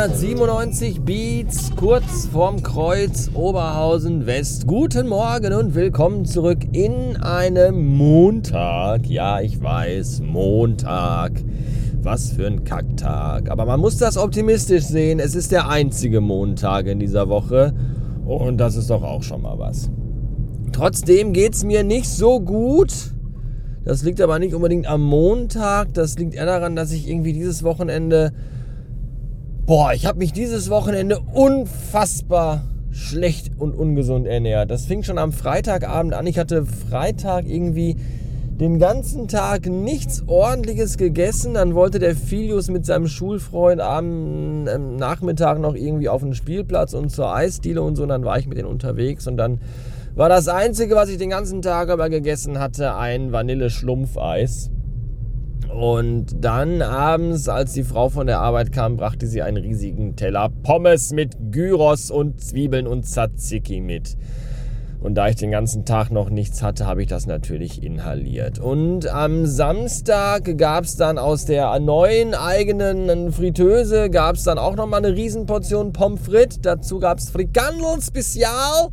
397 Beats, kurz vorm Kreuz Oberhausen West. Guten Morgen und willkommen zurück in einem Montag. Ja, ich weiß, Montag. Was für ein Kacktag. Aber man muss das optimistisch sehen. Es ist der einzige Montag in dieser Woche. Und das ist doch auch schon mal was. Trotzdem geht es mir nicht so gut. Das liegt aber nicht unbedingt am Montag. Das liegt eher daran, dass ich irgendwie dieses Wochenende Boah, ich habe mich dieses Wochenende unfassbar schlecht und ungesund ernährt. Das fing schon am Freitagabend an. Ich hatte Freitag irgendwie den ganzen Tag nichts ordentliches gegessen. Dann wollte der Filius mit seinem Schulfreund am ähm, Nachmittag noch irgendwie auf den Spielplatz und zur Eisdiele und so. Und dann war ich mit denen unterwegs und dann war das Einzige, was ich den ganzen Tag über gegessen hatte, ein Vanille-Schlumpfeis. Und dann abends, als die Frau von der Arbeit kam, brachte sie einen riesigen Teller Pommes mit Gyros und Zwiebeln und Tzatziki mit. Und da ich den ganzen Tag noch nichts hatte, habe ich das natürlich inhaliert. Und am Samstag gab es dann aus der neuen eigenen Fritteuse, gab es dann auch nochmal eine Riesenportion Pommes frites. Dazu gab es Frikandel Spezial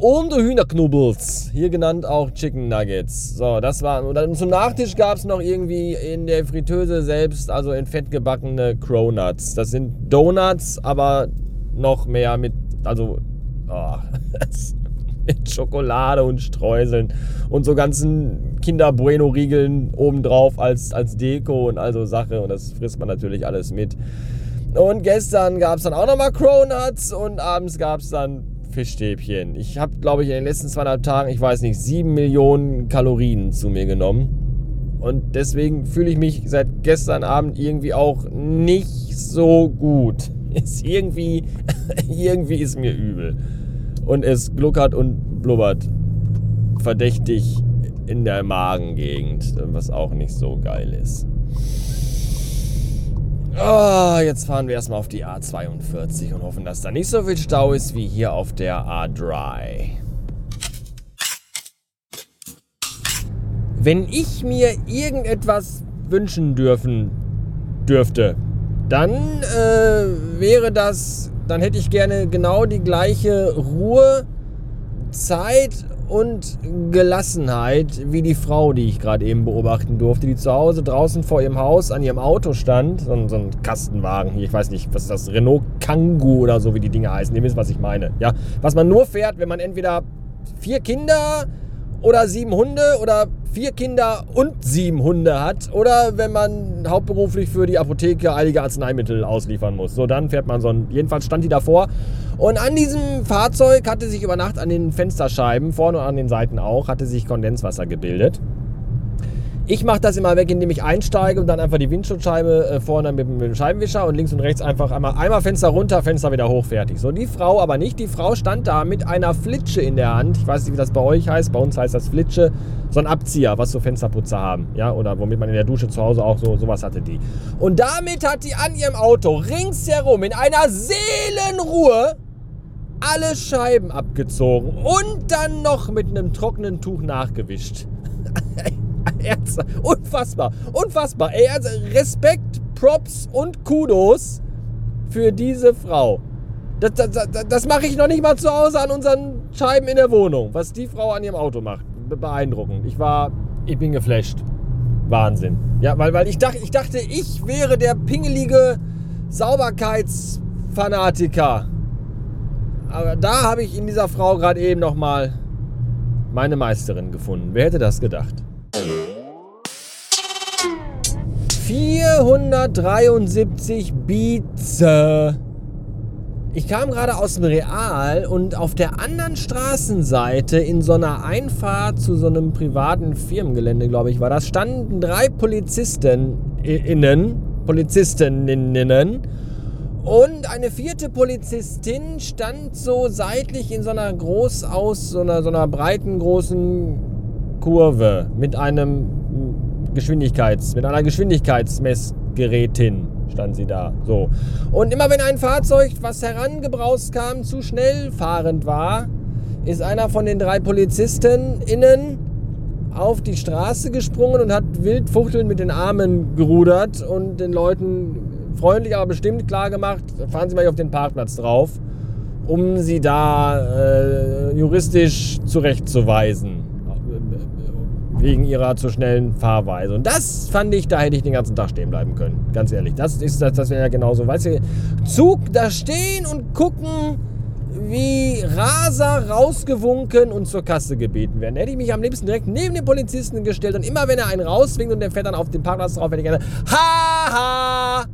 und Hühnerknubbels, hier genannt auch Chicken Nuggets. So, das war. Und dann zum Nachtisch gab es noch irgendwie in der Fritteuse selbst, also in Fett gebackene Cronuts. Das sind Donuts, aber noch mehr mit, also oh, mit Schokolade und Streuseln und so ganzen Kinder Bueno Riegeln obendrauf als, als Deko und also Sache. Und das frisst man natürlich alles mit. Und gestern gab es dann auch nochmal Cronuts und abends gab es dann Fischstäbchen. Ich habe, glaube ich, in den letzten zweieinhalb Tagen, ich weiß nicht, sieben Millionen Kalorien zu mir genommen. Und deswegen fühle ich mich seit gestern Abend irgendwie auch nicht so gut. Ist irgendwie, irgendwie ist mir übel. Und es gluckert und blubbert verdächtig in der Magengegend, was auch nicht so geil ist. Oh, jetzt fahren wir erstmal auf die A42 und hoffen, dass da nicht so viel Stau ist wie hier auf der A3. Wenn ich mir irgendetwas wünschen dürfen dürfte, dann äh, wäre das, dann hätte ich gerne genau die gleiche Ruhe, Zeit und Gelassenheit wie die Frau, die ich gerade eben beobachten durfte, die zu Hause draußen vor ihrem Haus an ihrem Auto stand. So ein, so ein Kastenwagen hier, ich weiß nicht, was ist das? Renault Kangoo oder so, wie die Dinge heißen. Ihr wisst, was ich meine. Ja? Was man nur fährt, wenn man entweder vier Kinder oder sieben Hunde oder vier Kinder und sieben Hunde hat oder wenn man hauptberuflich für die Apotheke einige Arzneimittel ausliefern muss. So, dann fährt man so ein. Jedenfalls stand die davor. Und an diesem Fahrzeug hatte sich über Nacht an den Fensterscheiben, vorne und an den Seiten auch, hatte sich Kondenswasser gebildet. Ich mache das immer weg, indem ich einsteige und dann einfach die Windschutzscheibe äh, vorne mit, mit, dem Scheibenwischer und links und rechts einfach einmal, einmal Fenster runter, Fenster wieder hoch, fertig. So, die Frau aber nicht. Die Frau stand da mit einer Flitsche in der Hand. Ich weiß nicht, wie das bei euch heißt. Bei uns heißt das Flitsche. So ein Abzieher, was so Fensterputzer haben. Ja, oder womit man in der Dusche zu Hause auch so sowas hatte die. Und damit hat die an ihrem Auto ringsherum in einer Seelenruhe alle Scheiben abgezogen und dann noch mit einem trockenen Tuch nachgewischt. Unfassbar, unfassbar. Ey, also Respekt, Props und Kudos für diese Frau. Das, das, das, das mache ich noch nicht mal zu Hause an unseren Scheiben in der Wohnung. Was die Frau an ihrem Auto macht. Beeindruckend. Ich war, ich bin geflasht. Wahnsinn. Ja, weil, weil ich, dachte, ich dachte, ich wäre der pingelige Sauberkeitsfanatiker. Aber da habe ich in dieser Frau gerade eben nochmal meine Meisterin gefunden. Wer hätte das gedacht? 473 Beats. Ich kam gerade aus dem Real und auf der anderen Straßenseite in so einer Einfahrt zu so einem privaten Firmengelände, glaube ich, war das, standen drei Polizisten innen, Polizistinnen und eine vierte Polizistin stand so seitlich in so einer groß aus, so einer, so einer breiten großen Kurve mit einem Geschwindigkeits, mit einer Geschwindigkeitsmessgerätin stand sie da. So. Und immer wenn ein Fahrzeug, was herangebraust kam, zu schnell fahrend war, ist einer von den drei Polizisten innen auf die Straße gesprungen und hat wild fuchtelnd mit den Armen gerudert und den Leuten freundlich, aber bestimmt klar gemacht, fahren Sie mal auf den Parkplatz drauf, um Sie da äh, juristisch zurechtzuweisen. Wegen ihrer zu schnellen Fahrweise. Und das fand ich, da hätte ich den ganzen Tag stehen bleiben können. Ganz ehrlich. Das, ist, das, das wäre ja genauso. Weißt du, Zug da stehen und gucken, wie Raser rausgewunken und zur Kasse gebeten werden. Da hätte ich mich am liebsten direkt neben den Polizisten gestellt und immer wenn er einen rauswinkt und der fährt dann auf den Parkplatz drauf, hätte ich gerne Haha!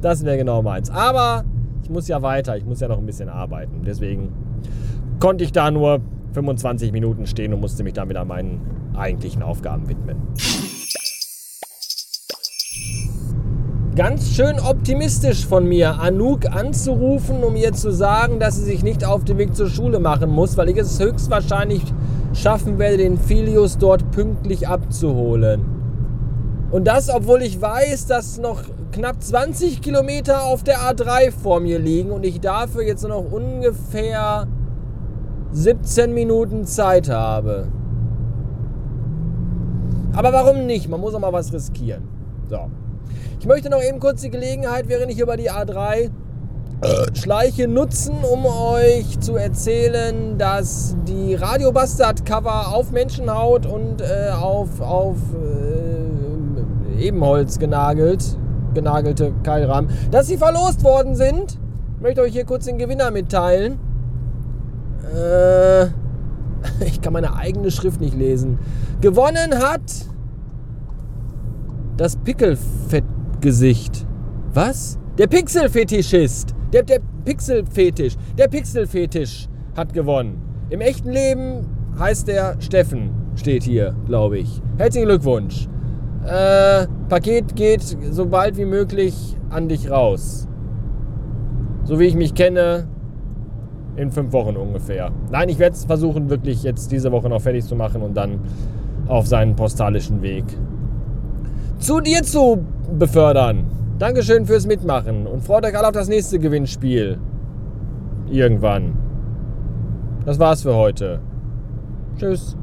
Das wäre genau meins. Aber ich muss ja weiter, ich muss ja noch ein bisschen arbeiten. Deswegen konnte ich da nur 25 Minuten stehen und musste mich damit an meinen eigentlichen Aufgaben widmen. Ganz schön optimistisch von mir, Anouk anzurufen, um ihr zu sagen, dass sie sich nicht auf den Weg zur Schule machen muss, weil ich es höchstwahrscheinlich schaffen werde, den Filius dort pünktlich abzuholen. Und das, obwohl ich weiß, dass noch knapp 20 Kilometer auf der A3 vor mir liegen und ich dafür jetzt nur noch ungefähr 17 Minuten Zeit habe. Aber warum nicht? Man muss auch mal was riskieren. So. Ich möchte noch eben kurz die Gelegenheit, während ich über die A3 schleiche, nutzen, um euch zu erzählen, dass die Radio Bastard Cover auf Menschenhaut und äh, auf, auf äh, Ebenholz genagelt, genagelte Keilrahmen, dass sie verlost worden sind. Ich möchte euch hier kurz den Gewinner mitteilen. Äh, ich kann meine eigene Schrift nicht lesen. Gewonnen hat das Pickelfett Gesicht. Was? Der Pixelfetischist. Der, der Pixelfetisch. Der Pixelfetisch hat gewonnen. Im echten Leben heißt der Steffen, steht hier, glaube ich. Herzlichen Glückwunsch. Äh, Paket geht so bald wie möglich an dich raus. So wie ich mich kenne, in fünf Wochen ungefähr. Nein, ich werde es versuchen, wirklich jetzt diese Woche noch fertig zu machen und dann auf seinen postalischen Weg zu dir zu befördern. Dankeschön fürs Mitmachen und freut euch alle auf das nächste Gewinnspiel. Irgendwann. Das war's für heute. Tschüss.